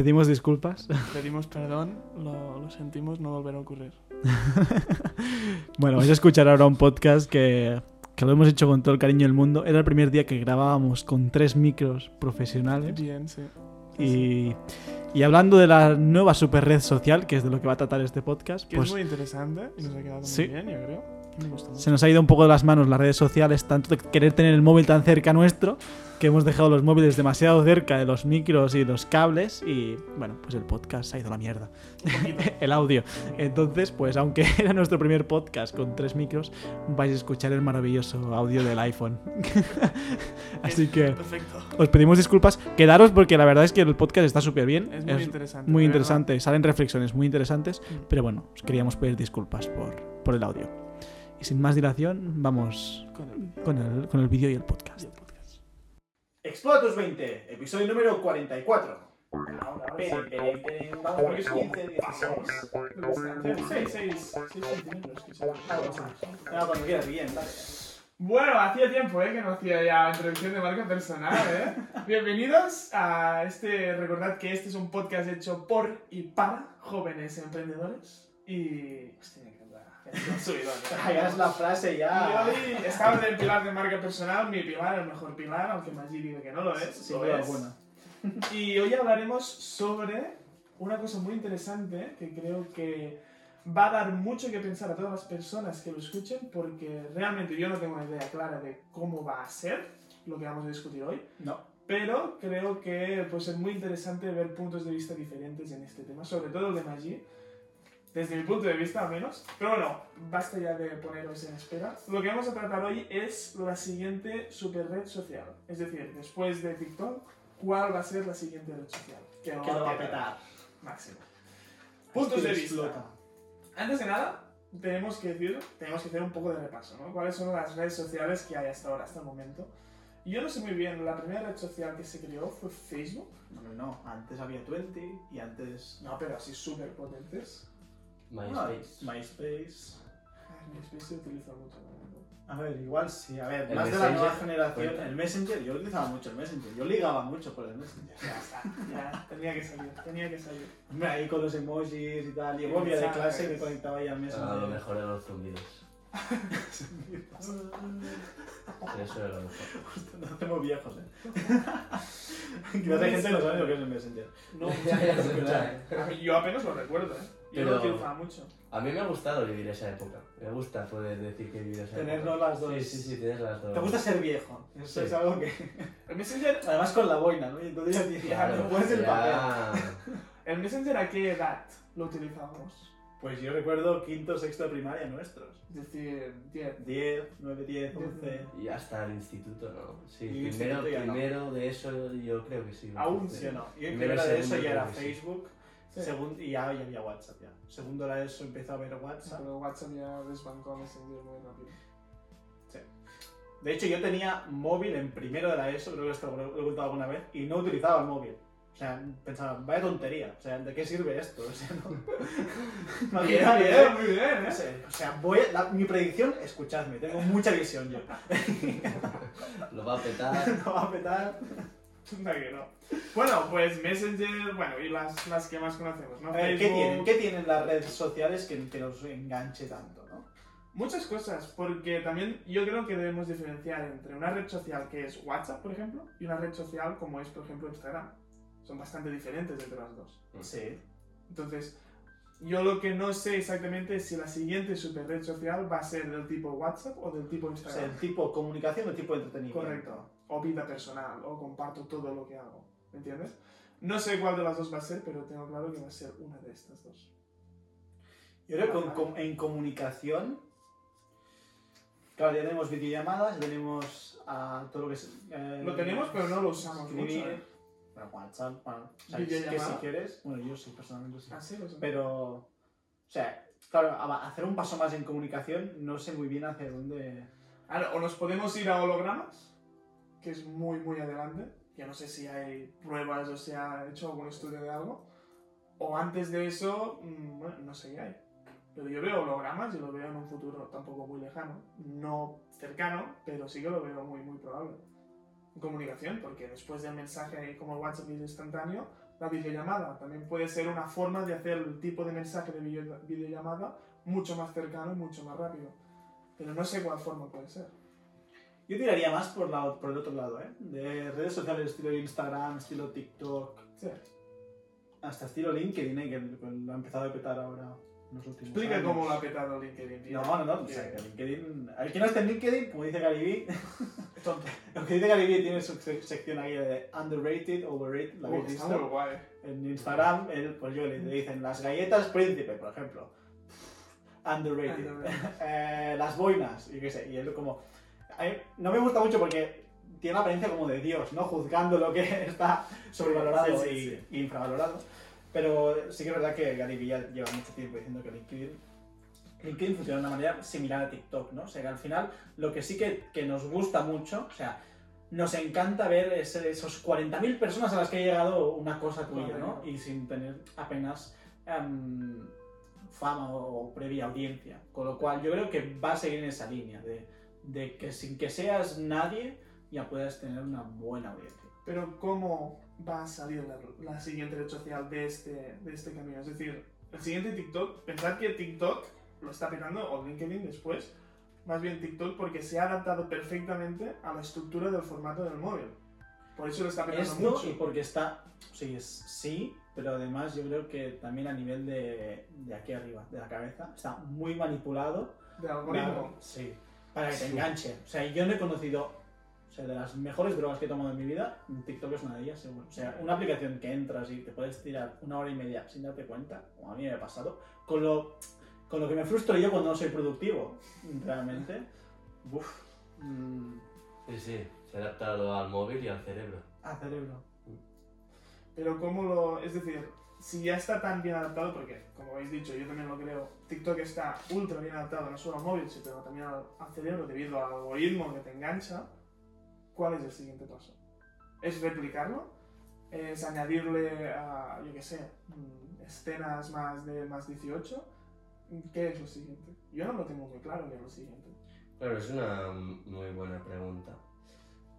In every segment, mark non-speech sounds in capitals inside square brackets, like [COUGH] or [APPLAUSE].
Pedimos disculpas. [LAUGHS] Pedimos perdón, lo, lo sentimos, no volverá a ocurrir. [LAUGHS] Bueno, vais a escuchar ahora un podcast que, que lo hemos hecho con todo el cariño del mundo. Era el primer día que grabábamos con tres micros profesionales. Bien, sí. Y, y hablando de la nueva super red social, que es de lo que va a tratar este podcast, Que pues es muy interesante y nos ha quedado Sí. muy bien, yo creo. Me gusta mucho. se nos ha ido un poco de las manos las redes sociales, tanto de querer tener el móvil tan cerca nuestro, que hemos dejado los móviles demasiado cerca de los micros y los cables, y bueno, pues el podcast se ha ido a la mierda. [LAUGHS] el audio. Entonces, pues aunque [LAUGHS] era nuestro primer podcast con tres micros, vais a escuchar el maravilloso audio del iPhone. [LAUGHS] Así que Perfecto. os pedimos disculpas. Quedaros porque la verdad es que el podcast está súper bien. Es muy interesante. muy interesante. Salen reflexiones muy interesantes. verdad. Pero bueno, os queríamos pedir disculpas por, por el audio. Y sin más dilación, vamos Con el, con el, con el vídeo y el podcast. Explora tus 20, episodio número 44. Ahora, ahora Pere, sí. pere, pere, Vamos por los 15, 16. Seis, seis, seis centímetros, quizás. No, cuando quieras, bien, dale. Bueno, hacía tiempo ¿eh? que no hacía ya introducción de marca personal. ¿eh? Bienvenidos a este. Recordad que este es un podcast hecho por y para jóvenes emprendedores. Y. Hostia, que va, es un subidón, ¿eh? Ah, ya es la frase Y ya. hoy estaba en el pilar de marca personal, mi pilar, el mejor pilar, aunque Maggi dice que no lo es. Sin lo es. alguna. [LAUGHS] Y hoy hablaremos sobre una cosa muy interesante que creo que va a dar mucho que pensar a todas las personas que lo escuchen porque realmente yo no tengo una idea clara de cómo va a ser lo que vamos a discutir hoy, No. pero creo que pues, es muy interesante ver puntos de vista diferentes en este tema, sobre todo el de Maggi, desde mi punto de vista al menos. Pero bueno, basta ya de poneros en espera. Lo que vamos a tratar hoy es la siguiente super red social, es decir, después de TikTok, ¿cuál va a ser la siguiente red social? Que Que lo va a petar. Máximo. Puntos Que de explota. vista. Antes de nada, tenemos que decir, tenemos que hacer un poco de repaso, ¿no? ¿Cuáles son las redes sociales que hay hasta ahora, hasta el momento? Yo no sé muy bien, la primera red social que se creó fue Facebook. No, no, no. Antes había 20 y antes. No, pero así súper potentes. MySpace. Ah, MySpace. Ay, MySpace se utiliza mucho. ¿no? A ver, igual sí. A ver, El más de la nueva Messenger, generación. cuenta. El Messenger, yo utilizaba mucho el Messenger. Yo ligaba mucho por el Messenger. Ya está, ya, tenía que salir, tenía que salir. Hombre, ahí con los emojis y tal. Y volvía de clase y me conectaba ahí al A lo Messenger. mejor eran los zumbidos. [LAUGHS] Eso era lo mejor. Nos hacemos viejos, eh. [LAUGHS] Quizás hay gente que no sabe lo que es el Messenger. No, [LAUGHS] Ya, ya, es verdad. a mí- yo apenas lo recuerdo, ¿eh? Yo Pero- mucho. A mí me ha gustado vivir esa época. Me gusta poder decir que he vivido esa Tenernos época. las dos. Sí, sí, sí, tienes las dos. Te gusta ser viejo. Eso Sí. es algo que. [LAUGHS] El Messenger, Además con la boina, ¿no? Y entonces ya tienes Claro, no puedes el papel. [LAUGHS] el Messenger a qué edad lo utilizábamos? Pues yo recuerdo quinto, sexto de primaria nuestros. Es decir, 10. 10, 9, 10, 11. Y hasta el instituto, ¿no? Sí, Y primero, ya no. primero de eso yo creo que sí. Aún Sí. ¿Sí o no? Y en Primero, de eso ya era que sí. Sí. Segundo, y ya, ya había WhatsApp ya. Segundo era eso, empezó a ver WhatsApp. Pero WhatsApp ya desbancó a Messenger muy rápido. De hecho, yo tenía móvil en primero de la ESO, creo que esto lo he contado alguna vez, y no utilizaba el móvil. O sea, pensaba, vaya tontería. O sea, ¿de qué sirve esto? O sea, no. [LAUGHS] Bien, muy bien, No ¿eh? sé, o sea, voy a- la- mi predicción, escuchadme, tengo mucha visión yo. [LAUGHS] [LAUGHS] Lo va a petar. no va a petar. Anda que no. Bueno, pues Messenger, bueno, y las, las que más conocemos, ¿no? A ver, ¿qué Facebook, tienen? ¿Qué tienen las redes sociales que, que nos enganche tanto, no? Muchas cosas, porque también yo creo que debemos diferenciar entre una red social que es WhatsApp, por ejemplo, y una red social como es, por ejemplo, Instagram. Son bastante diferentes entre las dos. Sí. Entonces, yo lo que no sé exactamente es si la siguiente super red social va a ser del tipo WhatsApp o del tipo O sea, Instagram. el tipo comunicación o el tipo entretenimiento. Correcto. O vida personal, o comparto todo lo que hago. ¿Me entiendes? No sé cuál de las dos va a ser, pero tengo claro que va a ser una de estas dos. Yo creo que con- en comunicación, claro, ya tenemos videollamadas, ya tenemos ah, todo lo que es... eh, Lo tenemos, pero no lo usamos escribir, mucho. ¿eh? bueno, WhatsApp, bueno, o sea, que si quieres, bueno, yo sí, personalmente sí. Ah, sí, lo. Pero, o sea, claro, a- hacer un paso más en comunicación, no sé muy bien hacia dónde... Ahora, o nos podemos ir a hologramas, que es muy, muy adelante. Que no sé si hay pruebas o se ha hecho algún estudio de algo. O antes de eso, mm, bueno, no sé qué hay. Pero yo veo hologramas y lo veo en un futuro tampoco muy lejano. No cercano, pero sí que lo veo muy, muy probable. Comunicación, porque después del mensaje como WhatsApp es instantáneo, la videollamada. También puede ser una forma de hacer el tipo de mensaje de video- videollamada mucho más cercano y mucho más rápido. Pero no sé cuál forma puede ser. Yo tiraría más por, la, por el otro lado, ¿eh? De redes sociales estilo Instagram, estilo TikTok, Sí. hasta estilo LinkedIn, ¿eh? que lo ha empezado a petar ahora en los últimos Explica años. cómo lo ha petado LinkedIn. tío. No, no, no, o sea, que LinkedIn... El que no esté en LinkedIn, como dice Gary tonto. [LAUGHS] lo que dice Vee tiene su sec- sección ahí de underrated, overrated, ¿la habéis Uh, está visto? muy guay. En Instagram, él, pues yo le, le dicen las galletas príncipe, por ejemplo. [LAUGHS] Underrated. Underrated. [LAUGHS] Eh, las boinas, y qué sé. Y él como... a mí no me gusta mucho porque tiene la apariencia como de Dios, ¿no? Juzgando lo que [LAUGHS] está sobrevalorado Sí, sí, y, sí. y infravalorado. Pero sí que es verdad que Gary ya lleva mucho tiempo diciendo que LinkedIn, LinkedIn funciona de una manera similar a TikTok, ¿no? O sea que al final lo que sí que, que nos gusta mucho, o sea, nos encanta ver ese- esos 40.000 personas a las que ha llegado una cosa tuya, ¿no? Y sin tener apenas em, fama o, o previa audiencia. Con lo cual yo creo que va a seguir en esa línea de, de que sin que seas nadie ya puedas tener una buena audiencia. Pero ¿cómo va a salir la, la siguiente red social de este, de este camino? Es decir, el siguiente TikTok, pensad que TikTok lo está petando, o LinkedIn después, más bien TikTok porque se ha adaptado perfectamente a la estructura del formato del móvil. Por eso lo está petando Esto mucho. y porque está, sí, es, sí, pero además yo creo que también a nivel de, de aquí arriba, de la cabeza, está muy manipulado. De algoritmo. Para, sí, para que te enganche. O sea, yo no he conocido, o sea, de las mejores drogas que he tomado en mi vida, TikTok es una de ellas, seguro. O sea, una aplicación que entras y te puedes tirar una hora y media sin darte cuenta, como a mí me ha pasado, con lo, con lo que me frustro yo cuando no soy productivo, realmente. [LAUGHS] Uf, mm, Sí, sí, se ha adaptado al móvil y al cerebro. a cerebro. Pero cómo lo... Es decir, si ya está tan bien adaptado, porque como habéis dicho, yo también lo creo, TikTok está ultra bien adaptado no solo al móvil, sino también al cerebro debido al algoritmo que te engancha, ¿cuál es el siguiente paso? ¿Es replicarlo? ¿Es añadirle, a, yo qué sé, mm, escenas más de más 18? ¿Qué es lo siguiente? Yo no lo tengo muy claro qué es lo siguiente. Claro, es una muy buena pregunta.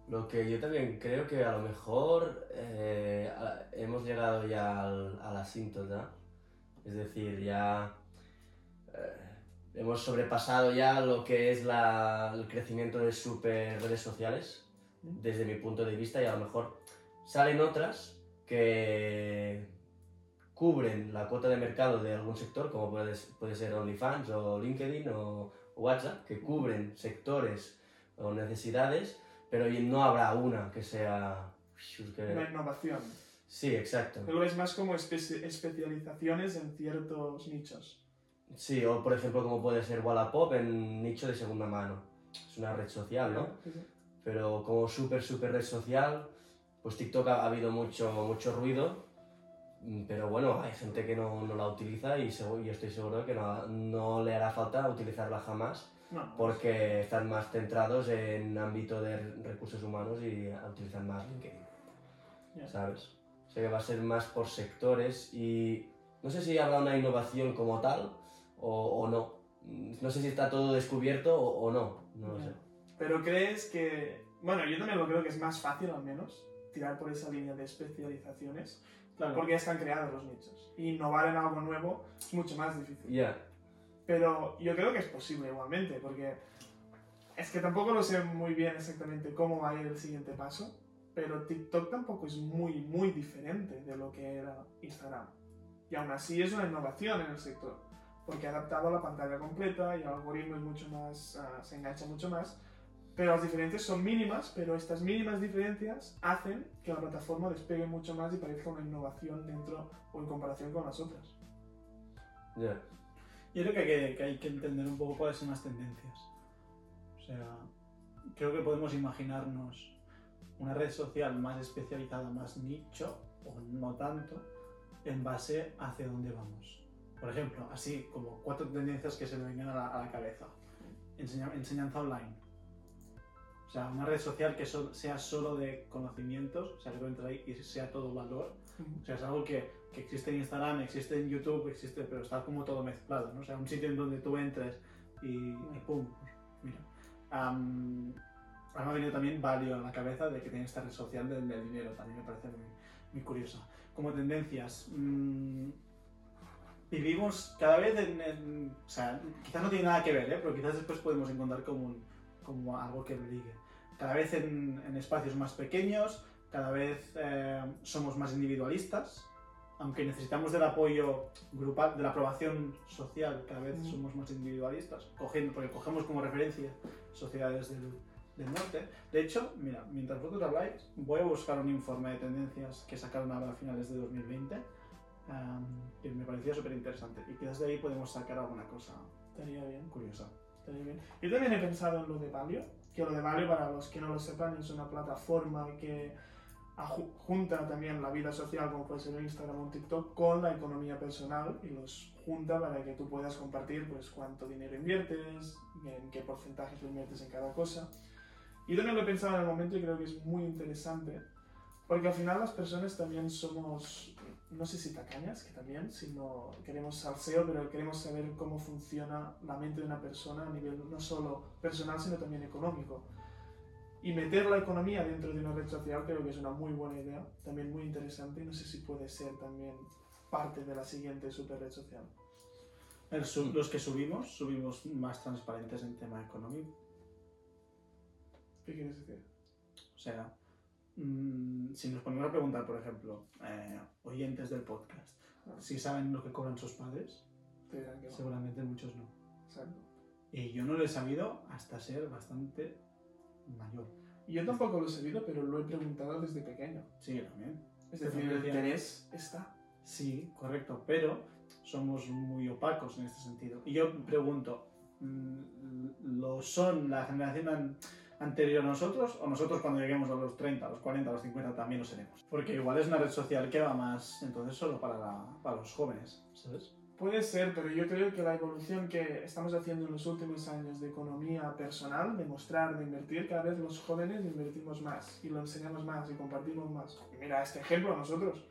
Lo que yo también creo que a lo mejor eh, a- hemos llegado ya al- a la asíntota, es decir, ya eh, hemos sobrepasado ya lo que es la- el crecimiento de super redes sociales, desde mi punto de vista, y a lo mejor salen otras que cubren la cuota de mercado de algún sector, como puede, puede ser OnlyFans o LinkedIn o WhatsApp, que cubren sectores o necesidades, pero y no habrá una que sea... que- Una innovación. Sí, exacto. Lo ves más como espe- especializaciones en ciertos nichos. Sí, o por ejemplo como puede ser Wallapop en nicho de segunda mano. Es una red social, ¿no? Sí, sí. Pero como súper, súper red social, pues TikTok ha, ha habido mucho, mucho ruido, mm, pero bueno, hay gente que no, no la utiliza y yo estoy seguro que no, no le hará falta utilizarla jamás No, porque están más centrados en ámbito de recursos humanos y utilizan más LinkedIn, Ya. ¿sabes? O sea que va a ser más por sectores y no sé si habrá una innovación como tal o, o no. No sé si está todo descubierto o, o no, no lo Ya. sé. Pero crees que. Bueno, yo también lo creo que es más fácil, al menos, tirar por esa línea de especializaciones, Claro. porque ya están creados los nichos. Innovar en algo nuevo es mucho más difícil. Ya, Pero yo creo que es posible igualmente, porque es que tampoco lo sé muy bien exactamente cómo va a ir el siguiente paso, pero TikTok tampoco es muy, muy diferente de lo que era Instagram. Y aún así es una innovación en el sector, porque ha adaptado a la pantalla completa y el algoritmo es mucho más, ah, se engancha mucho más, pero las diferencias son mínimas, pero estas mínimas diferencias hacen que la plataforma despegue mucho más y parezca una innovación dentro o en comparación con las otras. ya. Yo creo que hay que, entender un poco cuáles son las tendencias. O sea, creo que podemos imaginarnos una red social más especializada, más nicho, o no tanto, en base hacia dónde vamos. Por ejemplo, así como cuatro tendencias que se me vengan a la, cabeza. Enseña- enseñanza online. O sea, una red social que sea solo de conocimientos, o sea, que tú entres ahí y sea todo valor. O sea, es algo que, que existe en Instagram, existe en YouTube, existe, pero está como todo mezclado, ¿no? O sea, un sitio en donde tú entres y, y pum, mira. Am, ahora me ha venido también Valio a la cabeza de que tiene esta red social del, dinero, también me parece muy, muy curiosa. como tendencias. mm, vivimos cada vez en, en- O sea, quizás no tiene nada que ver, ¿eh? pero quizás después podemos encontrar como, un- como algo que lo ligue. Cada vez en, en espacios más pequeños, cada vez eh, somos más individualistas, aunque necesitamos del apoyo grupal, de la aprobación social, cada vez Mm. somos más individualistas, cogiendo, porque cogemos como referencia sociedades del, del norte. De hecho, mira, mientras vosotros habláis, voy a buscar un informe de tendencias que sacaron ahora a finales de 2020, am, que me parecía súper interesante, y quizás de ahí podemos sacar alguna cosa Estaría bien. curiosa. Estaría bien. Yo también he pensado en lo de Valio, que lo de Valio, para los que no lo sepan, es una plataforma que junta también la vida social, como puede ser Instagram o TikTok, con la economía personal y los junta para que tú puedas compartir pues, cuánto dinero inviertes, en qué porcentajes lo inviertes en cada cosa. Y también lo he pensado en el momento y creo que es muy interesante, porque al final las personas también somos, no sé si tacañas, que también, sino queremos salseo, pero queremos saber cómo funciona la mente de una persona a nivel no solo personal, sino también económico. Y meter la economía dentro de una red social creo que es una muy buena idea, también muy interesante, y no sé si puede ser también parte de la siguiente super red social. El los que subimos, subimos más transparentes en tema económico. ¿Qué quieres decir? O sea, mm, si nos ponemos a preguntar, por ejemplo, eh, oyentes del podcast, si saben lo que cobran sus padres, seguramente muchos no. Exacto. Y yo no lo he sabido hasta ser bastante mayor. Y yo tampoco lo he sabido, pero lo he preguntado desde pequeño. Sí, también. Es decir, el interés está. Sí, correcto, pero somos muy opacos en este sentido. Y yo pregunto, mm, ¿lo son la generación an- anterior a nosotros o nosotros cuando lleguemos a los 30, a los 40, a los 50 también lo seremos? Porque igual es una red social que va más, entonces solo para, la- para los jóvenes, ¿sabes? Puede ser, pero yo creo que la evolución que estamos haciendo en los últimos años de economía personal, de mostrar, de invertir, cada vez los jóvenes invertimos más y lo enseñamos más y compartimos más. Y mira este ejemplo nosotros.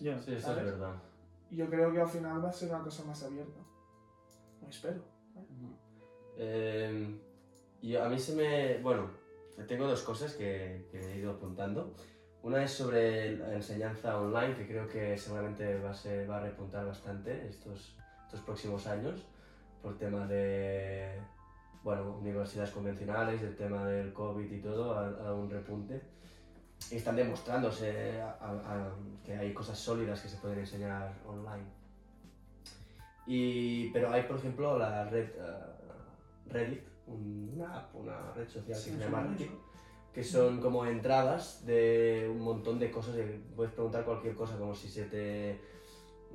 Ya, Sí, eso es verdad. Yo creo que al final va a ser una cosa más abierta. Lo espero. Eh, y a mí se me... Bueno, tengo dos cosas que, que he ido apuntando. Una es sobre la enseñanza online, que creo que seguramente va a, ser, va a repuntar bastante estos, estos próximos años, por tema de bueno, universidades convencionales, el tema del COVID y todo, ha dado un repunte. Y están demostrándose a- a- a- que hay cosas sólidas que se pueden enseñar online. Y, pero hay, por ejemplo, la red eh, Reddit, un- una app, una red social Sí, que se llama. Reddit, que son como entradas de un montón de cosas. Puedes preguntar cualquier cosa, como si se te,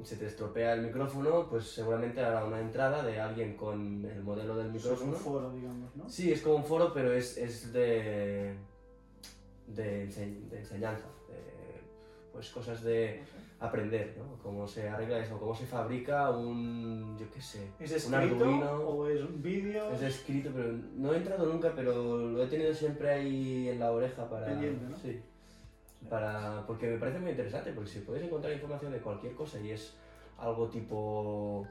se te estropea el micrófono, pues seguramente habrá una entrada de alguien con el modelo del Eso es un micrófono. foro, digamos, ¿no? Sí, es como un foro, pero es, es de, de, ense- de enseñanza, de, pues cosas de. Aprender, ¿no? Cómo se arregla eso, cómo se fabrica un, yo qué sé, ¿Es un Arduino. o es un vídeo? Es escrito, pero no he entrado nunca, pero lo he tenido siempre ahí en la oreja para... Pendiente, ¿no? Sí. Para, porque me parece muy interesante, porque si puedes encontrar información de cualquier cosa y es algo tipo...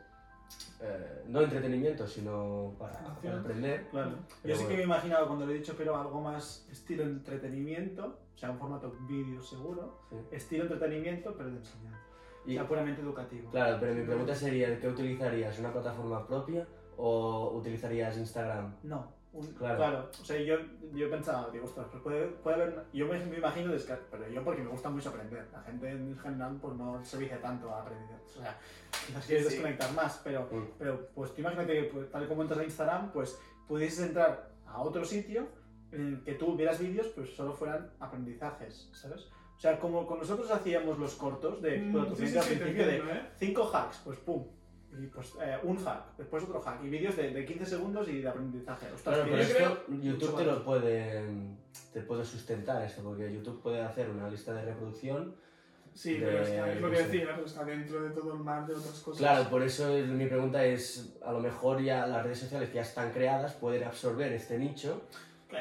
eh, no entretenimiento, sino para, para aprender. Claro. Yo sí que bueno. me he imaginado cuando lo he dicho, pero algo más estilo entretenimiento, o sea, un formato vídeo seguro, Sí. estilo entretenimiento, pero de enseñanza. O Y, sea, puramente educativo. claro, pero mi pregunta sería, ¿qué utilizarías? ¿Una plataforma propia o utilizarías Instagram? No, un- Claro. claro. O sea, yo, yo pensaba, digo, ostras, pues puede, puede haber. Yo me, me imagino, pero yo porque me gusta mucho aprender. La gente en general, pues no se vicia tanto a aprender. O sea, quizás quieres Sí. desconectar más, pero, Mm. pero pues tú imagínate que pues, tal como entras a Instagram, pues pudieses entrar a otro sitio en el que tú vieras vídeos, pues solo fueran aprendizajes, ¿sabes? O sea, como con nosotros hacíamos los cortos de Mm, bueno, tu sí, sí, al principio de entiendo, ¿eh? cinco hacks, pues pum. Y pues eh, un hack, después otro hack. Y vídeos de, de 15 segundos y de aprendizaje. Ostras, Claro, pero esto creo- YouTube te lo puede, te puede sustentar esto, porque YouTube puede hacer una lista de reproducción. Sí, de- pero es, que es lo que decía, pero está dentro de todo el mar de otras cosas. Claro, por eso es- mi pregunta es, a lo mejor ya las redes sociales que ya están creadas pueden absorber este nicho.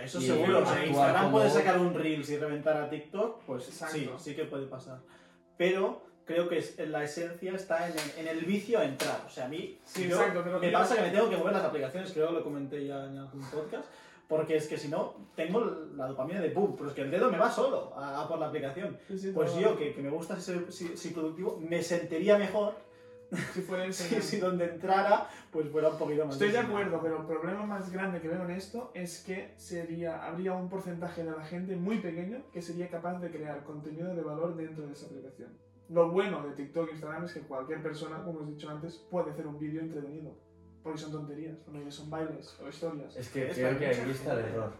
Eso y seguro. Actuar Instagram como- puede sacar un Reels y reventar a TikTok, pues Exacto. sí, sí que puede pasar. Pero creo que es- la esencia está en el, en el vicio a entrar. O sea, a mí Sí, yo- exacto, pero me pasa que me tengo que mover las aplicaciones, creo que lo comenté ya en algún podcast, Porque es que si no, tengo la dopamina de pum, pero es que el dedo me va solo a, a por la aplicación. Sí, sí, Pues yo, que, que me gusta ser, si- si productivo, me sentiría mejor Si fuera si, enseñando. si donde entrara, pues fuera un poquito más. Estoy de acuerdo, pero el problema más grande que veo en esto es que sería, habría un porcentaje de la gente muy pequeño que sería capaz de crear contenido de valor dentro de esa aplicación. Lo bueno de TikTok e Instagram es que cualquier persona, como os he dicho antes, puede hacer un vídeo entretenido. Porque son tonterías, mayoría son bailes o historias. Es que Es creo que ahí está el error.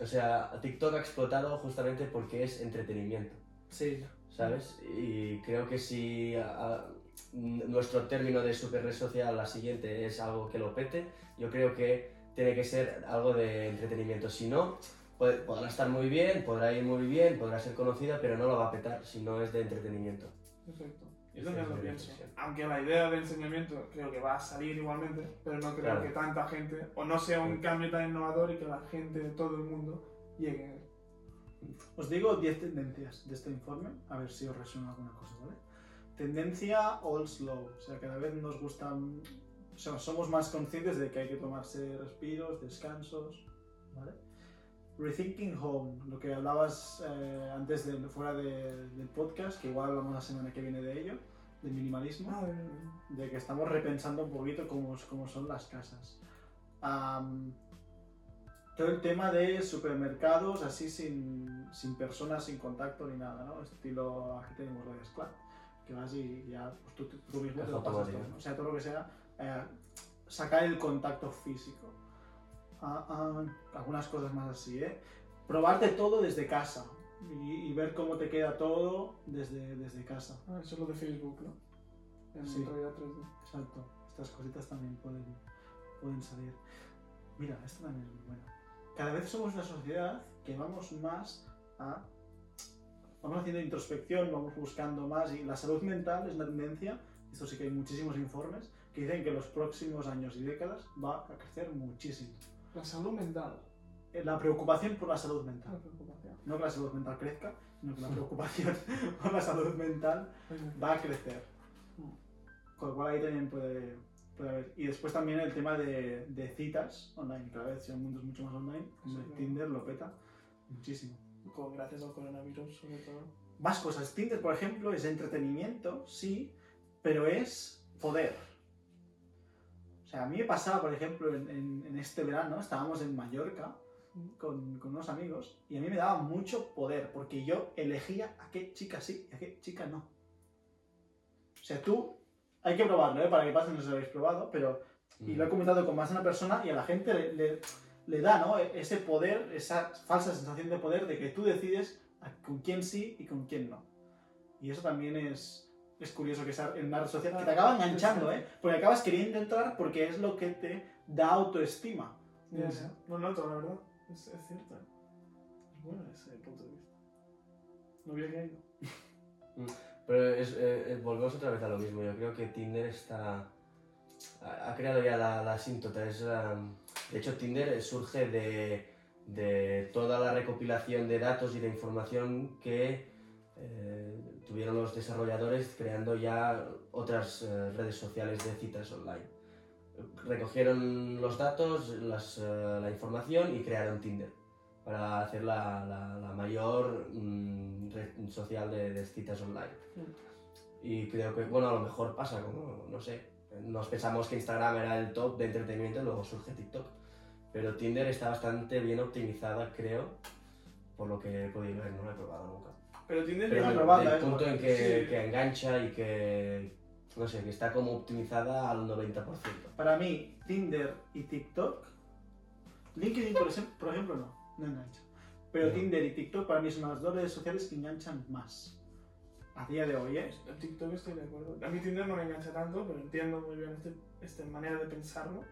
O sea, TikTok ha explotado justamente porque es entretenimiento, Sí. ¿sabes? Y creo que si a- nuestro término de super red social, la siguiente, es algo que lo pete, yo creo que tiene que ser algo de entretenimiento. Si no, puede- podrá estar muy bien, podrá ir muy bien, podrá ser conocida, pero no lo va a petar si no es de entretenimiento. Perfecto. Yo también lo pienso. Aunque la idea de enseñamiento creo que va a salir igualmente, pero no creo Claro. que tanta gente, o no sea un cambio tan innovador y que la gente de todo el mundo llegue. Os digo 10 tendencias de este informe, a ver si os resuena alguna cosa, ¿vale? Tendencia all slow, o sea, cada vez nos gustan, o sea, somos más conscientes de que hay que tomarse respiros, descansos, ¿vale? Rethinking home, lo que hablabas eh, antes de fuera de- del podcast, que igual hablamos la semana que viene de ello, del minimalismo Ah, de que estamos repensando un poquito cómo, cómo son las casas. Am, todo el tema de supermercados así sin, sin personas, sin contacto ni nada, ¿no? Estilo, aquí tenemos Reyes Club, que vas y ya pues, tú, tú- mismo te lo pasas todo. O sea, todo lo que sea, eh, sacar el contacto físico. Ah, ah, algunas cosas más así, ¿eh? Probarte todo desde casa y, y ver cómo te queda todo desde, desde casa. ah, eso es lo de Facebook, ¿no? En Sí. realidad 3D. Exacto, estas cositas también pueden, pueden salir. Mira, esta también es muy buena. Cada vez somos una sociedad que vamos más a... Vamos haciendo introspección, vamos buscando más y la salud mental es una tendencia, esto sí que hay muchísimos informes, que dicen que los próximos años y décadas va a crecer muchísimo. La salud mental. Eh, La preocupación por la salud La mental. preocupación. No que la salud mental crezca, sino que la [LAUGHS] preocupación por la salud mental va a crecer. Con lo cual ahí también puede, puede haber. Y después también el tema de, de citas online. Cada vez el mundo es mucho más online. Sí. Tinder lo peta muchísimo. Con, gracias al coronavirus, sobre todo. Más cosas. Tinder, por ejemplo, es entretenimiento, sí, pero es poder. O sea, a mí me pasaba, por ejemplo, en, en- en este verano, estábamos en Mallorca con, con unos amigos y a mí me daba mucho poder porque yo elegía a qué chica sí y a qué chica no. O sea, tú, hay que probarlo, ¿eh? Para que pase, no sé si lo habéis probado, pero y lo he comentado con más de una persona y a la gente le, le- le da ¿no? ese poder, esa falsa sensación de poder de que tú decides con quién sí y con quién no. Y eso también es, es curioso que sea en una red social que te acaba enganchando, ¿eh? Porque acabas queriendo entrar porque es lo que te da autoestima. Ya, ya. No noto, la verdad. Es, es cierto. Es bueno ese punto de vista. No había caído. [LAUGHS] Pero es, eh, eh, volvemos otra vez a lo mismo. Yo creo que Tinder está. Ha, ha creado ya la, la asíntota. Es, um, de hecho, Tinder eh, surge de, de toda la recopilación de datos y de información que eh, tuvieron los desarrolladores creando ya otras eh, redes sociales de citas online. Recogieron los datos, las, eh, la información y crearon Tinder para hacer la, la- la mayor mm, red social de, de citas online. Y creo que, bueno, a lo mejor pasa como, no sé, nos pensamos que Instagram era el top de entretenimiento y luego surge TikTok. Pero Tinder está bastante bien optimizada, creo, por lo que he podido ver, no lo he probado nunca. Pero Tinder Pero una lleva- del, probada, del ¿eh? punto en que, Sí. que engancha y que, no sé, que está como optimizada al 90%. Para mí, Tinder y TikTok, LinkedIn, por, ejem- por ejemplo, no, no engancha. Pero No. Tinder y TikTok para mí son las dos redes sociales que enganchan más. A día de hoy, ¿eh? TikTok estoy de acuerdo. A mí Tinder no me engancha tanto, pero entiendo muy bien este, esta manera de pensarlo.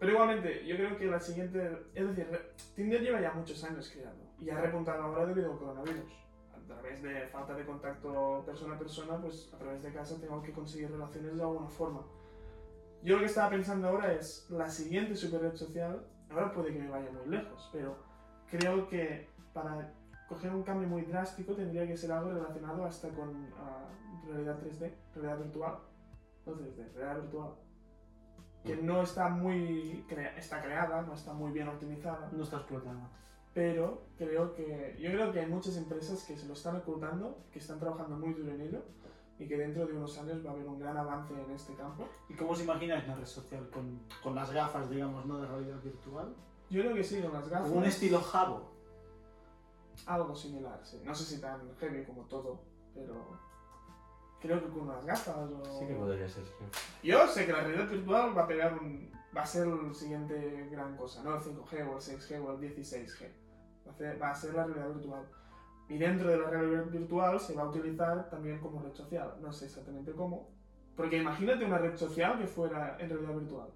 Pero igualmente, yo creo que la siguiente... Es decir, Tinder lleva ya muchos años creando y ha repuntado ahora debido al coronavirus. A través de falta de contacto persona a persona, pues a través de casa tengo que conseguir relaciones de alguna forma. Yo lo que estaba pensando ahora es la siguiente super red social. Ahora puede que me vaya muy lejos, pero creo que para coger un cambio muy drástico tendría que ser algo relacionado hasta con ah, realidad 3D, realidad virtual. No 3D, realidad virtual. que Mm. no está muy crea- está creada, no está muy bien optimizada, No está explotando. pero creo que yo creo que hay muchas empresas que se lo están ocultando, que están trabajando muy duro en ello y que dentro de unos años va a haber un gran avance en este campo. ¿Y cómo os imagináis la red social con, con las gafas, digamos, ¿no? de realidad virtual? Yo creo que sí, con las gafas. Un estilo Jabo. Algo similar, sí. No sé si tan heavy como todo, pero creo que con unas gafas o... Sí que podría ser, sí. Yo sé que la realidad virtual va a pegar un... va a ser el siguiente gran cosa, no el 5G o el 6G o el 16G. Va a ser, va a ser la realidad virtual. Y dentro de la realidad virtual se va a utilizar también como red social. No sé exactamente cómo. Porque imagínate una red social que fuera en realidad virtual.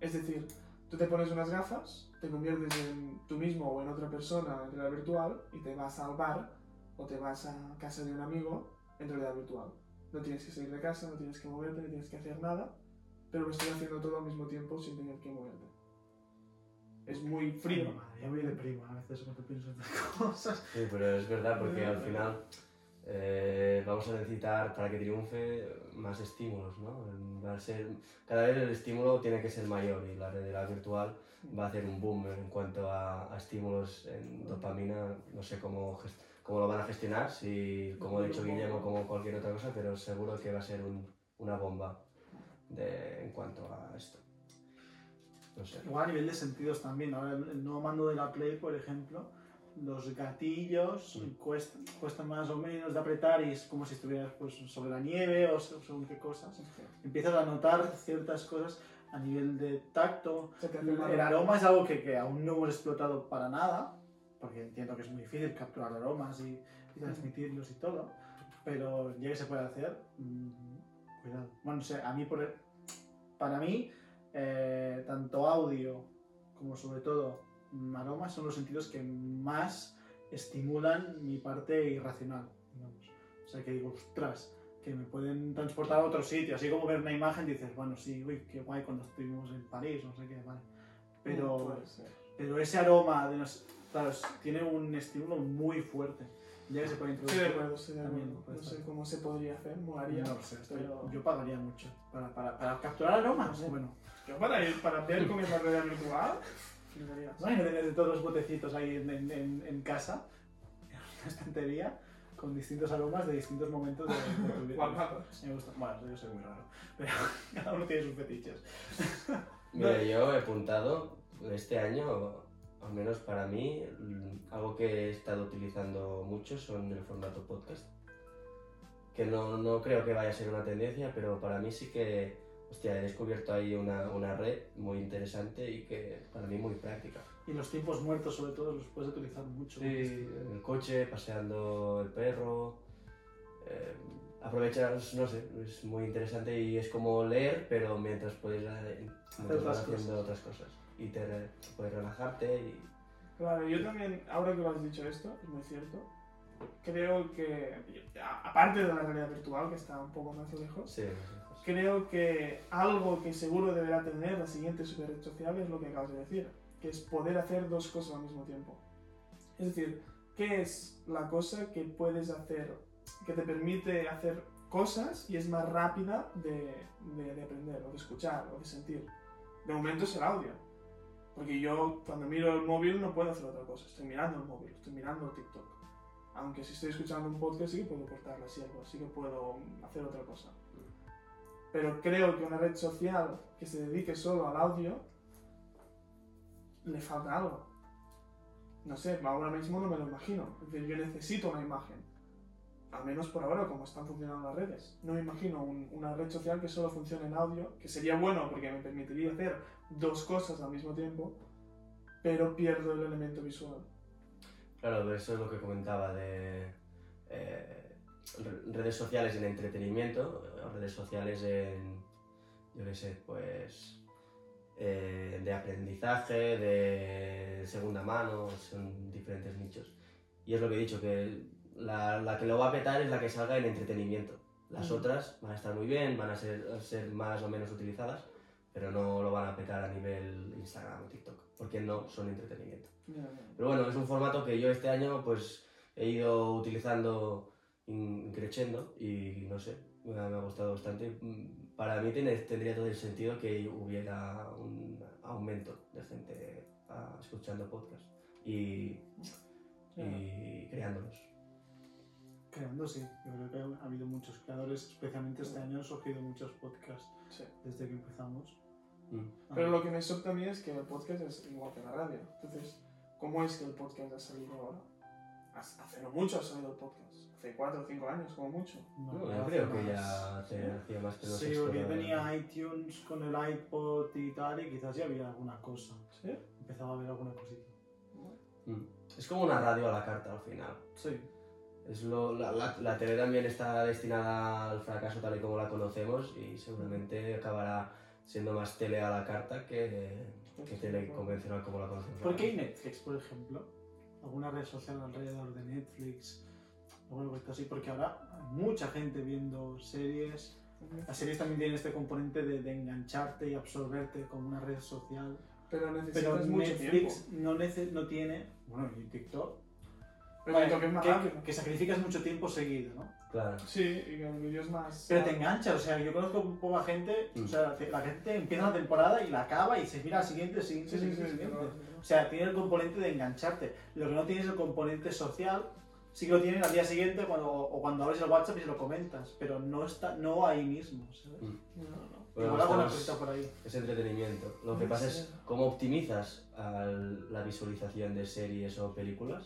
Es decir, tú te pones unas gafas, te conviertes en tú mismo o en otra persona en realidad virtual y te vas al bar o te vas a casa de un amigo en realidad virtual. No tienes que salir de casa, no tienes que moverte, no tienes que hacer nada, pero lo estoy haciendo todo al mismo tiempo sin tener que moverte. Es muy frío. Ya me deprimo a veces cuando pienso en estas [LAUGHS] cosas. Sí, pero es verdad porque al final eh, vamos a necesitar para que triunfe más estímulos, ¿no? Va a ser, cada vez el estímulo tiene que ser mayor y la realidad virtual va a hacer un boom en cuanto a, a estímulos en dopamina. No sé cómo, cómo lo van a gestionar, si como ha dicho Guillermo, como cualquier otra cosa, pero seguro que va a ser un- una bomba de, en cuanto a esto. No sé. Igual a nivel de sentidos también. Ahora el el nuevo mando de la Play, por ejemplo, los gatillos cuestan, cuestan más o menos de apretar y es como si estuvieras pues, sobre la nieve o según qué cosas. Empiezas a notar ciertas cosas a nivel de tacto. El aroma es algo que, que aún no hemos explotado para nada, porque entiendo que es muy difícil capturar aromas y, y transmitirlos y todo, pero ya que se puede hacer, mm, cuidado. Bueno, o sea, a mí, por, para mí, eh, tanto audio como sobre todo aromas son los sentidos que más estimulan mi parte irracional, digamos. O sea, que digo, ostras, que me pueden transportar a otro sitio, así como ver una imagen dices, bueno, sí, uy, qué guay cuando estuvimos en París, no sé qué, vale. Pero, ser. pero ese aroma, de los, claro, tiene un estímulo muy fuerte. Ya que se puede introducir. acuerdo, estoy de También No estar. sé cómo se podría hacer, molaría. No lo sé, estoy- pero- yo pagaría mucho. Para, para, para capturar aromas, No. bueno. Yo para ir, para ver cómo es la realidad virtual, fliparías. ¿no? Y tener de todos los botecitos ahí en, en, en, en casa, en una estantería, con distintos aromas de distintos momentos de, de tu vida. Me gusta. Bueno, yo soy muy raro, pero [LAUGHS] cada uno tiene sus fetiches. Mira, yo he apuntado este año, al menos para mí, algo que he estado utilizando mucho son el formato podcast. Que no, no creo que vaya a ser una tendencia, pero para mí sí que, hostia, he descubierto ahí una, una red muy interesante y que para mí muy práctica. Y los tiempos muertos, sobre todo, los puedes utilizar mucho. Sí, en el coche, paseando el perro. eh, aprovechas, no sé, es muy interesante y es como leer, pero mientras puedes eh, mientras vas otras haciendo otras cosas. Y te puedes relajarte y. Claro, yo también, ahora que lo has dicho esto, es muy cierto. Creo que, aparte de la realidad virtual, que está un poco más lejos, Sí, lejos. Creo que algo que seguro deberá tener la siguiente super red social es lo que acabas de decir, que es poder hacer dos cosas al mismo tiempo. Es decir, ¿qué es la cosa que puedes hacer, que te permite hacer cosas y es más rápida de, de- de aprender, o de escuchar, o de sentir? De momento es el audio. Porque yo cuando miro el móvil no puedo hacer otra cosa, estoy mirando el móvil, estoy mirando TikTok. Aunque si estoy escuchando un podcast sí que puedo cortar la sierva, sí que puedo hacer otra cosa pero creo que una red social que se dedique solo al audio le falta algo. No sé, ahora mismo no me lo imagino. Es decir, yo necesito una imagen. Al menos por ahora, como están funcionando las redes. No me imagino un- una red social que solo funcione en audio, que sería bueno porque me permitiría hacer dos cosas al mismo tiempo, pero pierdo el elemento visual. Claro, eso es lo que comentaba de eh, redes sociales en entretenimiento, o redes sociales en, yo qué sé, pues eh, de aprendizaje, de segunda mano, son diferentes nichos. Y es lo que he dicho, que la, la que lo va a petar es la que salga en entretenimiento. Las Mm. otras van a estar muy bien, van a ser, ser más o menos utilizadas, pero no lo van a petar a nivel Instagram o TikTok, porque no son entretenimiento. Pero bueno, es un formato que yo este año pues he ido utilizando increciendo y no sé, me ha, me ha gustado bastante. Mm, Para mí tiene- tendría todo el sentido que hubiera un aumento de gente ah, escuchando podcast y, y creándolos. Creando, sí. Yo creo que ha habido muchos creadores, especialmente este año han surgido muchos podcasts Sí. desde que empezamos. Mm. Pero lo que me sorprende a mí es que el podcast es igual que la radio. Entonces, ¿cómo es que el podcast ha salido ahora? Hace hace no mucho ha salido el podcast. Hace 4 o 5 años, como mucho. No, No, no yo creo que más. ya te hacía más que no Sí, porque venía iTunes con el iPod y tal, y quizás ya había alguna cosa. ¿Sí? Empezaba a haber alguna cosita. Mm. Es como una radio a la carta al final. Sí. Es lo, la, la, la tele también está destinada al fracaso tal y como la conocemos y seguramente acabará siendo más tele a la carta que, que tele convencional como la conocemos. ¿Por qué hay Netflix, por ejemplo? ¿Alguna red social alrededor de Netflix? Cosa así, porque ahora hay mucha gente viendo series. Las series también tienen este componente de, de engancharte y absorberte como una red social. Pero necesitas Pero mucho Netflix tiempo. no, nece- no tiene, bueno, y TikTok, Pero TikTok es más que, rápido. que sacrificas mucho tiempo seguido, ¿no? Claro. Sí, y que el vídeo es más... Pero te engancha, o sea, yo conozco poca gente, Mm. o sea, la gente empieza la temporada y la acaba y se mira al siguiente, siguiente, Sí, sí, sí. siguiente, sí, siguiente. O sea, tiene el componente de engancharte. Lo que no tiene es el componente social. Sí que lo tienen al día siguiente cuando, o cuando abres el WhatsApp y se lo comentas, pero no está no ahí mismo, ¿sabes? Mm. No, no. Bueno, Igual alguna cosita por ahí. es entretenimiento. Lo que No pasa sé. es cómo optimizas al- la visualización de series o películas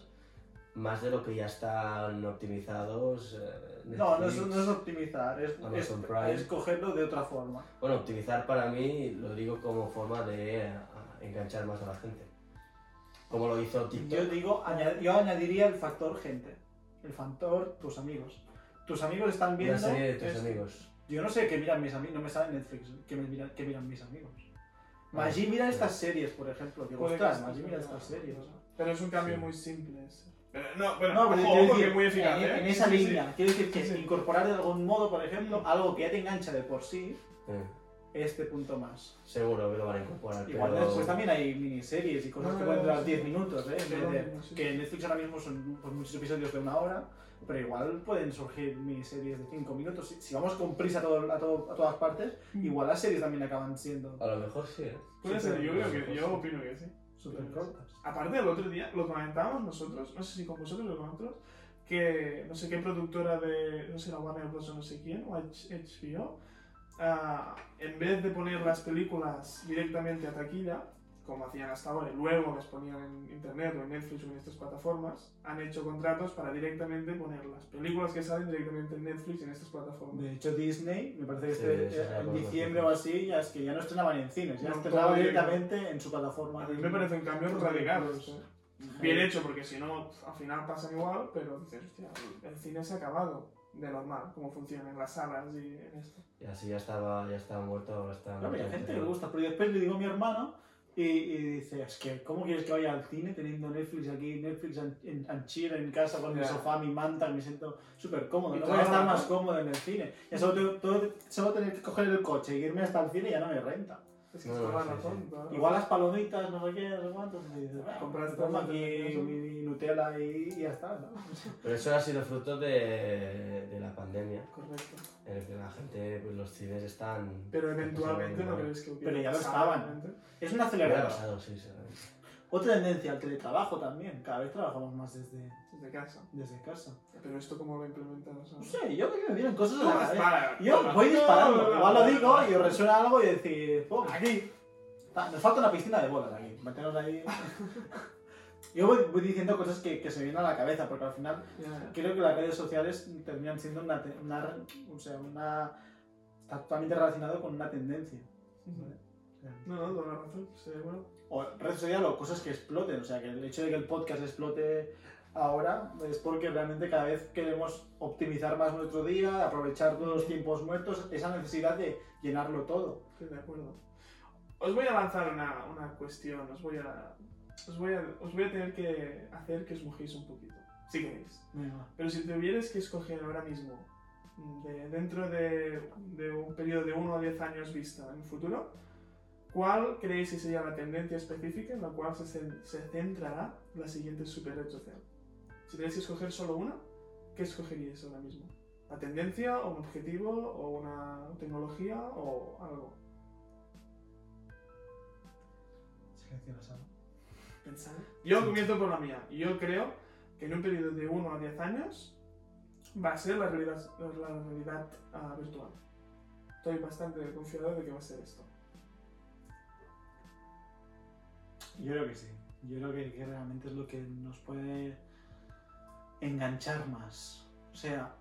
más de lo que ya están optimizados. eh, No, no es, no es optimizar, es, es, es cogerlo de otra forma. Bueno, optimizar para mí lo digo como forma de eh, enganchar más a la gente. Como lo hizo TikTok. Yo digo, añad- yo añadiría el factor gente, el factor tus amigos. Tus amigos están Una viendo. serie de tus esto. amigos. Yo no sé qué miran mis amigos, no me sale Netflix que, me miran, que miran mis amigos. Maggi mira estas series, por ejemplo. Digo, ostras, Maggi mira estas series. Pero es un cambio Sí. muy simple ese. Pero, no, bueno, No, pero ojo, decir, es muy eficaz, en, ¿eh? en esa Sí, sí, línea, quiero decir que Sí, sí. incorporar de algún modo, por ejemplo, algo que ya te engancha de por sí, Eh, este punto más. seguro que lo van a incorporar. Igual pero... después también hay miniseries y cosas No, que no, pueden durar sí. 10 minutos, ¿eh? En Sí, vez lo de- sí. que en Netflix ahora mismo son pues, muchos episodios de una hora, pero igual pueden surgir miniseries de 5 minutos. Si, si vamos con prisa a, todo- a, todo- a todas partes, igual las series también acaban siendo A lo mejor sí, ¿eh? Puede ser, yo creo que, yo opino que sí. súper cortas. Aparte del otro día, lo comentábamos nosotros, no sé si con vosotros o con otros, que no sé qué productora de, no sé, la Warner Bros. o no sé quién, o HBO, ah, en vez de poner las películas directamente a taquilla, como hacían hasta ahora, y luego las ponían en internet o en Netflix o en estas plataformas, han hecho contratos para directamente poner las películas que salen directamente en Netflix y en estas plataformas. De hecho, Disney, me parece que Sí, este- en más diciembre o así, ya es que ya no estrenaban en cines, ya No, estrenaban todo directamente en su plataforma. A mí me parecen cambios Pues, radicales. ¿eh? Bien hecho, porque si no, al final pasan igual, pero dices, hostia, el cine se ha acabado de normal, cómo funciona en las salas y en esto. Y así ya estaba, ya estaba muerto, ahora está... Claro, hay gente que le gusta, pero después le digo a mi hermano y, y dice, es que, ¿cómo quieres que vaya al cine teniendo Netflix aquí, Netflix en, en, en chill en casa con mi Ya. sofá, mi manta, me siento súper cómodo? No voy a estar más cómodo en el cine. Ya solo, tengo- todo- solo tener que coger el coche y irme hasta el cine ya no me renta. Es que No, es no, toda la sí, razón. sí. toda la Igual las palomitas, no sé qué, no sé cuántos, Compraste toma aquí mi, Nutella y, y ya está, ¿no? Pero eso ha sido fruto de, de la pandemia, Correcto. en el que la gente, pues los cines están... Pero eventualmente no crees que hubiera Pero ya lo estaban. Es una pasado, sí. Otra tendencia al teletrabajo también. Cada vez trabajamos más desde, Desde casa. desde casa. Pero esto cómo lo implementamos No ahora. sé, yo que me vienen cosas No, la cabeza. Yo voy No, disparando. no, no, Igual no, lo no, digo no. y os resuena algo y decís, ¡pum! Aquí. Nos falta una piscina de bolas aquí. Meteros ahí. [LAUGHS] Yo voy, voy diciendo cosas que, que se vienen a la cabeza, porque al final creo que las redes sociales terminan siendo una, una, o sea, una está totalmente relacionado con una tendencia. No, no, toda la razón. Sí, bueno. O redes sociales o cosas que exploten, o sea, que el hecho de que el podcast explote ahora es porque realmente cada vez queremos optimizar más nuestro día, aprovechar todos los tiempos muertos, esa necesidad de llenarlo todo. Estoy de acuerdo. Os voy a lanzar una, una cuestión, os voy a, os, voy a, os voy a tener que hacer que os mojéis un poquito, si queréis. Pero si tuvierais que escoger ahora mismo, de- dentro de, de un periodo de 1 a 10 años vista en el futuro, ¿cuál creéis que sería la tendencia específica en la cual se, se centrará la siguiente superred social? Si tenéis que escoger solo una, ¿qué escogeríais ahora mismo? ¿La tendencia, o un objetivo, o una tecnología, o algo? La sala. Pensad. Yo comienzo por la mía. Yo creo que en un periodo de 1 a 10 años va a ser la realidad, la realidad ah, virtual. Estoy bastante confiado de que va a ser esto. Yo creo que sí. Yo creo que, que realmente es lo que nos puede enganchar más. O sea,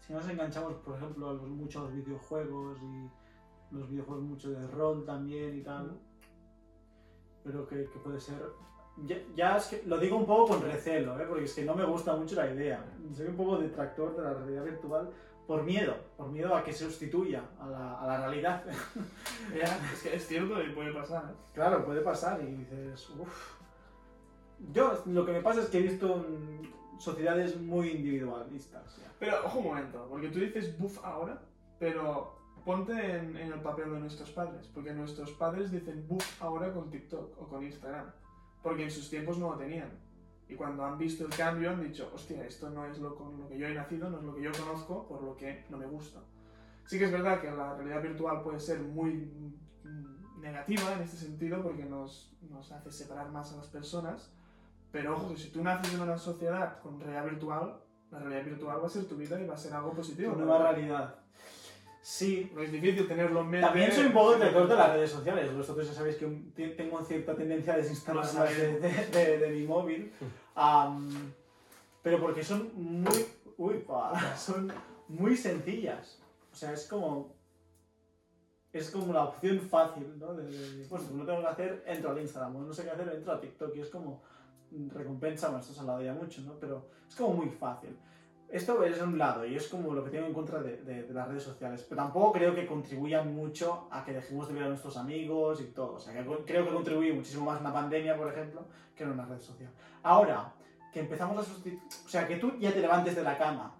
si nos enganchamos, por ejemplo, a los muchos videojuegos y los videojuegos mucho de rol también y tal, creo que, que puede ser... Ya, ya es que lo digo un poco con recelo, ¿eh? porque es que no me gusta mucho la idea. Soy un poco detractor de la realidad virtual por miedo, por miedo a que se sustituya a la, a la realidad. [LAUGHS] es que es cierto y puede pasar. ¿eh? Claro, puede pasar y dices, uff. Yo lo que me pasa es que he visto sociedades muy individualistas. Pero, ojo un momento, porque tú dices buff ahora, pero ponte en, en el papel de nuestros padres, porque nuestros padres dicen buff ahora con TikTok o con Instagram, porque en sus tiempos no lo tenían. Y cuando han visto el cambio han dicho, hostia, esto no es lo con lo que yo he nacido, no es lo que yo conozco, por lo que no me gusta. Sí que es verdad que la realidad virtual puede ser muy mm, negativa en este sentido, porque nos, nos hace separar más a las personas, pero ojo, que si tú naces en una sociedad con realidad virtual, la realidad virtual va a ser tu vida y va a ser algo positivo. Una nueva realidad. Sí, es difícil tenerlo en mente. También soy un poco detractor de las redes sociales. Vosotros ya sabéis que tengo cierta tendencia a Lo desinstalarlas de, de- de- de mi móvil. Am, pero porque son muy. Uy, [LAUGHS] son muy sencillas. O sea, es como. Es como la opción fácil, ¿no? Pues no tengo que hacer, entro al Instagram. O no sé qué hacer, entro a TikTok. Y es como. mm, Recompensa, bueno, esto se habla ya mucho, ¿no? Pero es como muy fácil. Esto es un lado y es como lo que tengo en contra de, de- de las redes sociales. Pero tampoco creo que contribuyan mucho a que dejemos de ver a nuestros amigos y todo. O sea, que creo que contribuye muchísimo más una pandemia, por ejemplo, que en una red social. Ahora, que empezamos a sustituir... O sea, que tú ya te levantes de la cama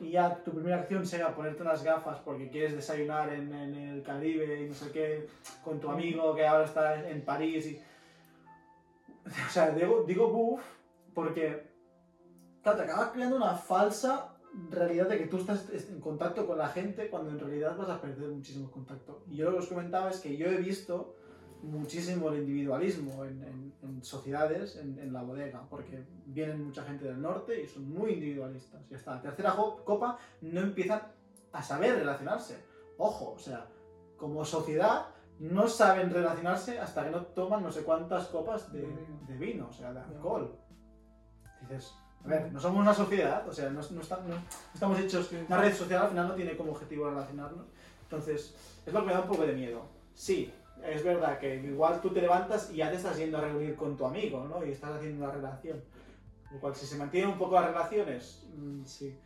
y ya tu primera acción sea ponerte unas gafas porque quieres desayunar en, en el Caribe y no sé qué, con tu amigo que ahora está en París y... [LAUGHS] O sea, digo, digo buff porque, claro, te acabas creando una falsa realidad de que tú estás en contacto con la gente cuando en realidad vas a perder muchísimo contacto. Y yo lo que os comentaba es que yo he visto muchísimo el individualismo en, en- en sociedades, en, en la bodega, porque vienen mucha gente del norte y son muy individualistas. Y hasta la tercera copa no empiezan a saber relacionarse. Ojo, o sea, como sociedad no saben relacionarse hasta que no toman no sé cuántas copas de, de vino, o sea, de alcohol. Dices, a ver, no somos una sociedad, o sea, no, no está- no estamos hechos. Una red social al final no tiene como objetivo relacionarnos. Entonces, es lo que me da un poco de miedo. Sí, es verdad que igual tú te levantas y ya te estás yendo a reunir con tu amigo, ¿no? Y estás haciendo una relación. Lo cual, si se mantienen un poco las relaciones, mm, sí.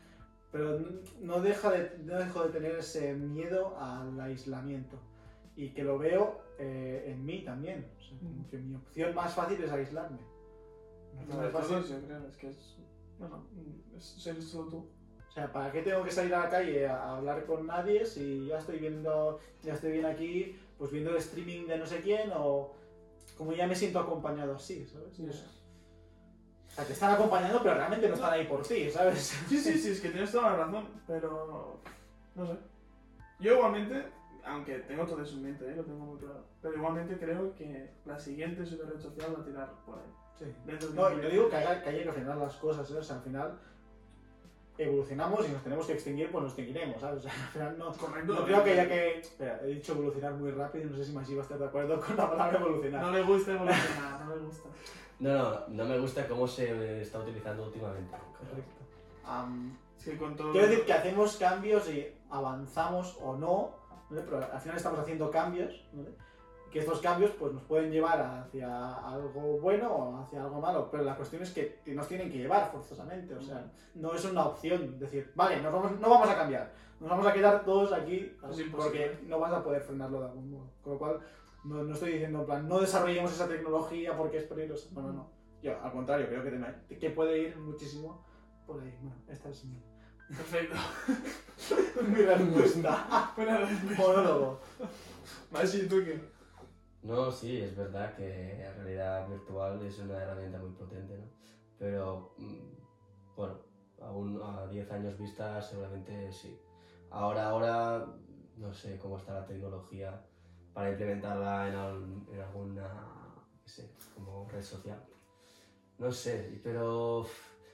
Pero no, deja de, no dejo de tener ese miedo al aislamiento. Y que lo veo eh, en mí también. O sea, que mi opción más fácil es aislarme. Opción No, más fácil- yo creo, es que es. Bueno, es ser solo tú. o sea, ¿para qué tengo que salir a la calle a hablar con nadie si ya estoy viendo, ya estoy bien aquí, pues viendo el streaming de no sé quién o como ya me siento acompañado así, ¿sabes? O sea, te están acompañando pero realmente no están ahí por ti, ¿sabes? Sí, sí, sí, es que tienes toda la razón, pero. No sé. Yo igualmente, aunque tengo todo eso en mente, ¿eh? lo tengo muy claro, pero igualmente creo que la siguiente super red social va a tirar por ahí. Sí. Dentro de No, y no digo que haya, que haya que frenar las cosas, ¿eh? O sea, al final evolucionamos y nos tenemos que extinguir, pues nos extinguiremos, ¿sabes? O sea, [LAUGHS] al final no, Correcto. no creo que haya que... Espera, he dicho evolucionar muy rápido y no sé si Masi va a estar de acuerdo con la palabra evolucionar. No le gusta evolucionar, no le gusta. [LAUGHS] No, no, no me gusta cómo se está utilizando últimamente. Correcto. Am, Es que con todo. quiero decir que hacemos cambios y avanzamos o no, ¿vale? pero al final estamos haciendo cambios, ¿vale? que estos cambios pues, nos pueden llevar hacia algo bueno o hacia algo malo, pero la cuestión es que nos tienen que llevar forzosamente, o sea, no es una opción decir, vale, nos vamos- no vamos a cambiar, nos vamos a quedar todos aquí porque no vas a poder frenarlo de algún modo. Con lo cual, no, no estoy diciendo en plan, no desarrollemos esa tecnología porque es peligrosa, no, no, no. Yo, al contrario, creo que, que puede ir muchísimo por ahí. Bueno, esta es mi, Perfecto. [LAUGHS] mi respuesta. Buena respuesta. Monólogo. Más y tú qué. No, sí, es verdad que la realidad virtual es una herramienta muy potente, ¿no? Pero, mm, bueno, a, un- a 10 años vista seguramente sí. Ahora, ahora no sé cómo está la tecnología para implementarla en, al- en alguna, qué sé, como red social. No sé, pero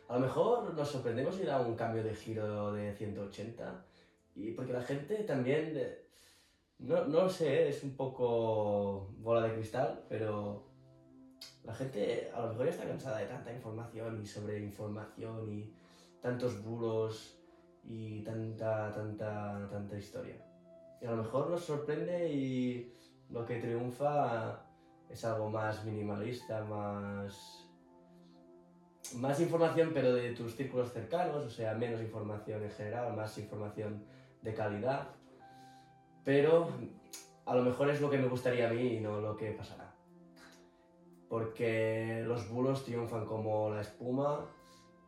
a lo mejor nos sorprendemos y da un cambio de giro de 180. Y porque la gente también, eh, no, no sé, es un poco bola de cristal, pero la gente a lo mejor ya está cansada de tanta información y sobreinformación y tantos bulos y tanta, tanta, tanta historia. Y a lo mejor nos sorprende y lo que triunfa es algo más minimalista, más más información pero de tus círculos cercanos, o sea, menos información en general, más información de calidad. Pero a lo mejor es lo que me gustaría a mí y no lo que pasará. Porque los bulos triunfan como la espuma,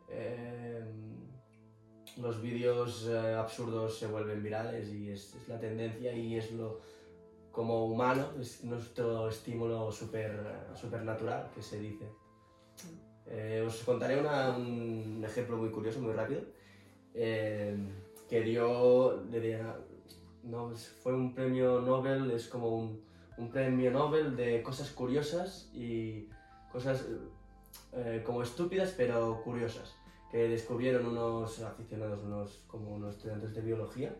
eh, los vídeos eh, absurdos se vuelven virales y es, es la tendencia y es lo como humano, es nuestro estímulo super, supernatural que se dice. Eh, os contaré un ejemplo muy curioso, muy rápido, eh, que dio, no, fue un premio Nobel, es como un, premio Nobel de cosas curiosas y cosas eh, como estúpidas pero curiosas, que descubrieron unos aficionados, unos, como unos estudiantes de biología,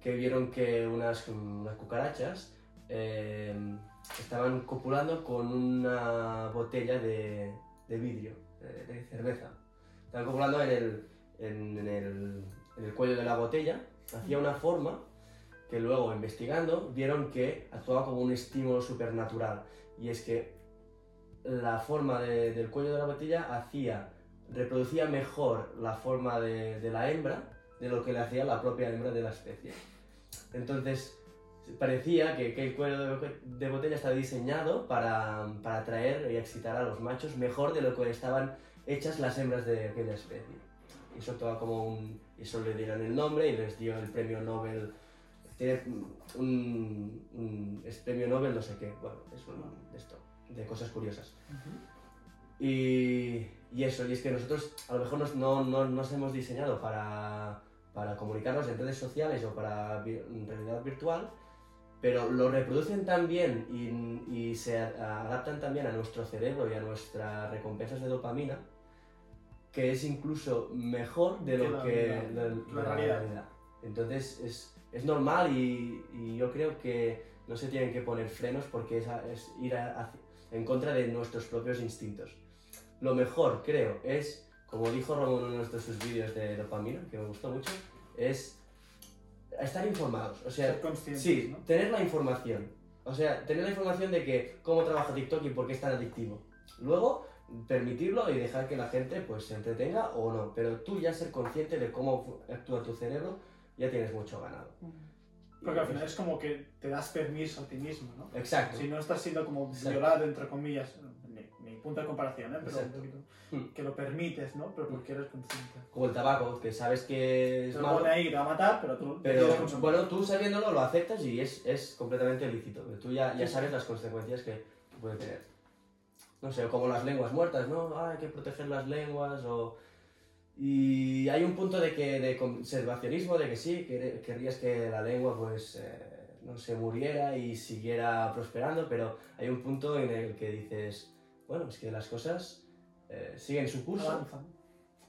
que vieron que unas, cucarachas estaban copulando con una botella de, de vidrio, de, cerveza. Estaban copulando en el, en, el, en el cuello de la botella, hacía una forma que luego investigando vieron que actuaba como un estímulo supernatural. Y es que la forma de- del cuello de la botella hacía, reproducía mejor la forma de la hembra de lo que le hacía la propia hembra de la especie. Entonces, parecía que, que el cuello de, de botella estaba diseñado para, para atraer y excitar a los machos mejor de lo que estaban hechas las hembras de aquella especie. Y eso actuaba como un... Eso le dieron el nombre y les dio el premio Nobel. Tiene un, un- es premio Nobel no sé qué. Bueno, es un, de esto, de cosas curiosas. Y, y eso, y es que nosotros a lo mejor nos, no, no nos hemos diseñado para, para comunicarnos en redes sociales o para realidad virtual, pero lo reproducen tan bien y, y se a- adaptan también a nuestro cerebro y a nuestras recompensas de dopamina que es incluso mejor de lo la que realidad, de- de la la realidad. realidad. Entonces es, es normal y, y yo creo que no se tienen que poner frenos porque es, a- es ir a- hacia- en contra de nuestros propios instintos. Lo mejor, creo, es, como dijo Ramón en uno de sus vídeos de dopamina, que me gustó mucho, es estar informados. O sea, Ser conscientes, sí, ¿no? tener la información. O sea, tener la información de que cómo trabaja TikTok y por qué es tan adictivo. Luego, permitirlo y dejar que la gente pues se entretenga o no. Pero tú ya ser consciente de cómo actúa tu cerebro, ya tienes mucho ganado. Porque al final es como que te das permiso a ti mismo, ¿no? Exacto. Si no estás siendo como violado, entre comillas, mi, mi punto de comparación, ¿eh? Pero un poquito, Hmm. que lo permites, ¿no? Pero porque eres consciente. Como el tabaco, que sabes que es malo. ahí, te va a matar, pero tú Pero bueno, tú sabiéndolo lo aceptas y es, es completamente lícito. Tú ya, ya sabes las consecuencias que puede tener. No sé, como las lenguas muertas, ¿no? Ah, hay que proteger las lenguas o... Y hay un punto de, que, de conservacionismo, de que sí, que querrías que la lengua pues eh, no se muriera y siguiera prosperando, pero hay un punto en el que dices, bueno, es que las cosas eh, siguen su curso Avanzan.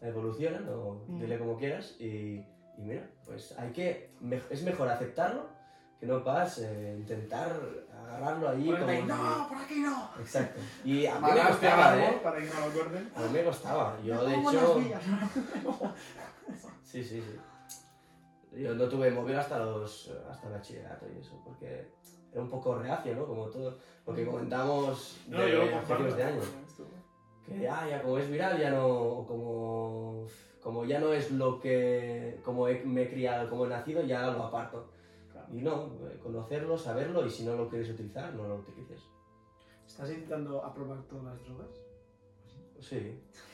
evolucionan o Mm. dile como quieras y, y mira, pues hay que, me- es mejor aceptarlo que no vas a intentar agarrarlo ahí ahí, como si- no, por aquí no. Exacto. Y a mí me costaba, ¿eh? para que no lo corten. A mí me costaba. Yo de hecho... [LAUGHS] Sí, sí, sí. Yo no tuve móvil hasta los hasta bachillerato y eso, porque era un poco reacio, ¿no? Como todo lo que comentamos No, de yo lo a comparto. principios de año. que ya, ya como es viral, ya no, como, como ya no es lo que, como he- me he criado, como he nacido, ya lo aparto. Claro. Y no, eh, conocerlo, saberlo, y si no lo quieres utilizar, no lo utilices. ¿Estás intentando aprobar todas las drogas? Sí. [LAUGHS]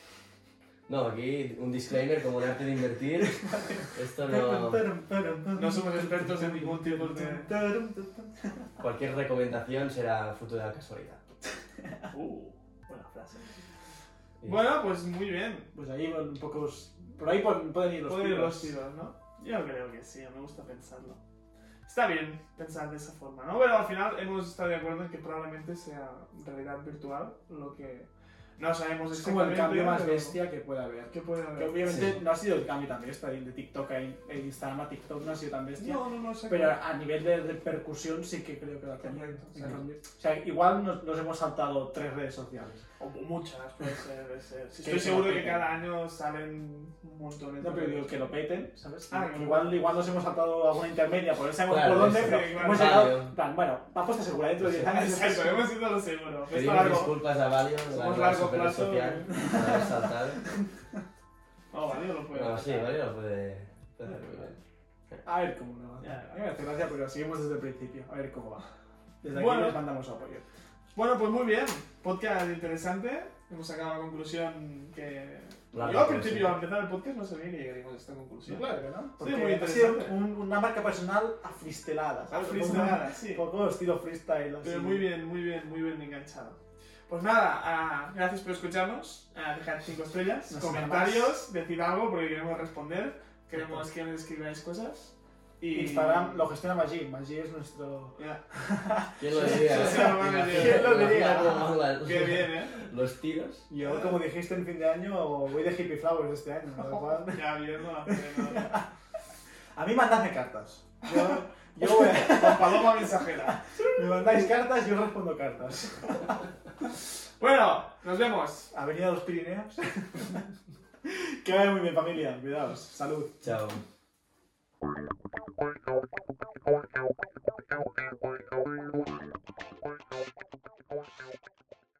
No, aquí un disclaimer como en arte de invertir. Esto no. No somos expertos en ningún tipo de... Cualquier recomendación será fruto de la casualidad. Uh, buena frase. Y- Bueno, pues muy bien. Pues ahí van un poco. Por ahí pueden, ir los Pueden ir tiros. los tiros, ¿no? Yo creo que sí, me gusta pensarlo. Está bien pensar de esa forma, ¿no? Pero al final hemos estado de acuerdo en que probablemente sea realidad virtual lo que no sabemos Es como el cambio más bestia que puede haber. que puede Que haber. obviamente Sí. no ha sido el cambio tan bestia de TikTok a Instagram a TikTok, no ha sido tan bestia. No, no, no, sé Pero a nivel de repercusión sí que creo que lo ha tenido. O sea, igual nos, nos hemos saltado tres redes sociales. O muchas, puede ser, puede ser. Sí, [LAUGHS] Que estoy se seguro que cada año salen un montón de No, pero digo que lo peten, ¿sabes? Ah, igual, igual nos hemos saltado alguna intermedia, por no sabemos Claro, por dónde, eso. pero Sí, hemos claro. llegado. Plan, bueno, apuesta segura dentro de 10 [LAUGHS] años. Exacto, hemos ido a lo seguro. Disculpas a Somos largo super plazo. social, por haber saltado. No, vale, lo puedo. No, sí, Valio lo puede, puede hacer muy bien. A ver cómo va. Ya, ya. A mí me hace gracia, pero seguimos desde el principio. A ver cómo va. Desde aquí Bueno. les mandamos apoyo. Bueno, pues muy bien. Podcast interesante. Hemos sacado la conclusión que. La Yo al principio, al empezar el podcast, no sabía que llegaríamos a esta conclusión. Claro que no. Porque muy ha sido interesante. un- una marca personal afristelada. Afristelada, sí. Un poco estilo freestyle. Así. Pero muy bien, muy bien, muy bien enganchado. Pues nada, ah, gracias por escucharnos. Ah, dejad 5 estrellas, comentarios, decid algo porque queremos responder. Queremos que nos escribáis cosas. Y Instagram lo gestiona Maggi. Maggi es nuestro. [LAUGHS] ¿Quién lo diría? No Qué bien, ¿eh? Los tiros. Yo, como dijiste en fin de año, voy de hippie flowers este año. cual- [LAUGHS] Ya bien, no, no. [LAUGHS] A mí mandadme cartas. Yo, yo voy a- Con paloma mensajera. Me mandáis cartas, yo respondo cartas. Bueno, nos vemos. Avenida de los Pirineos. que vaya muy bien, familia. Cuidaos. Salud. Chao. Thank you.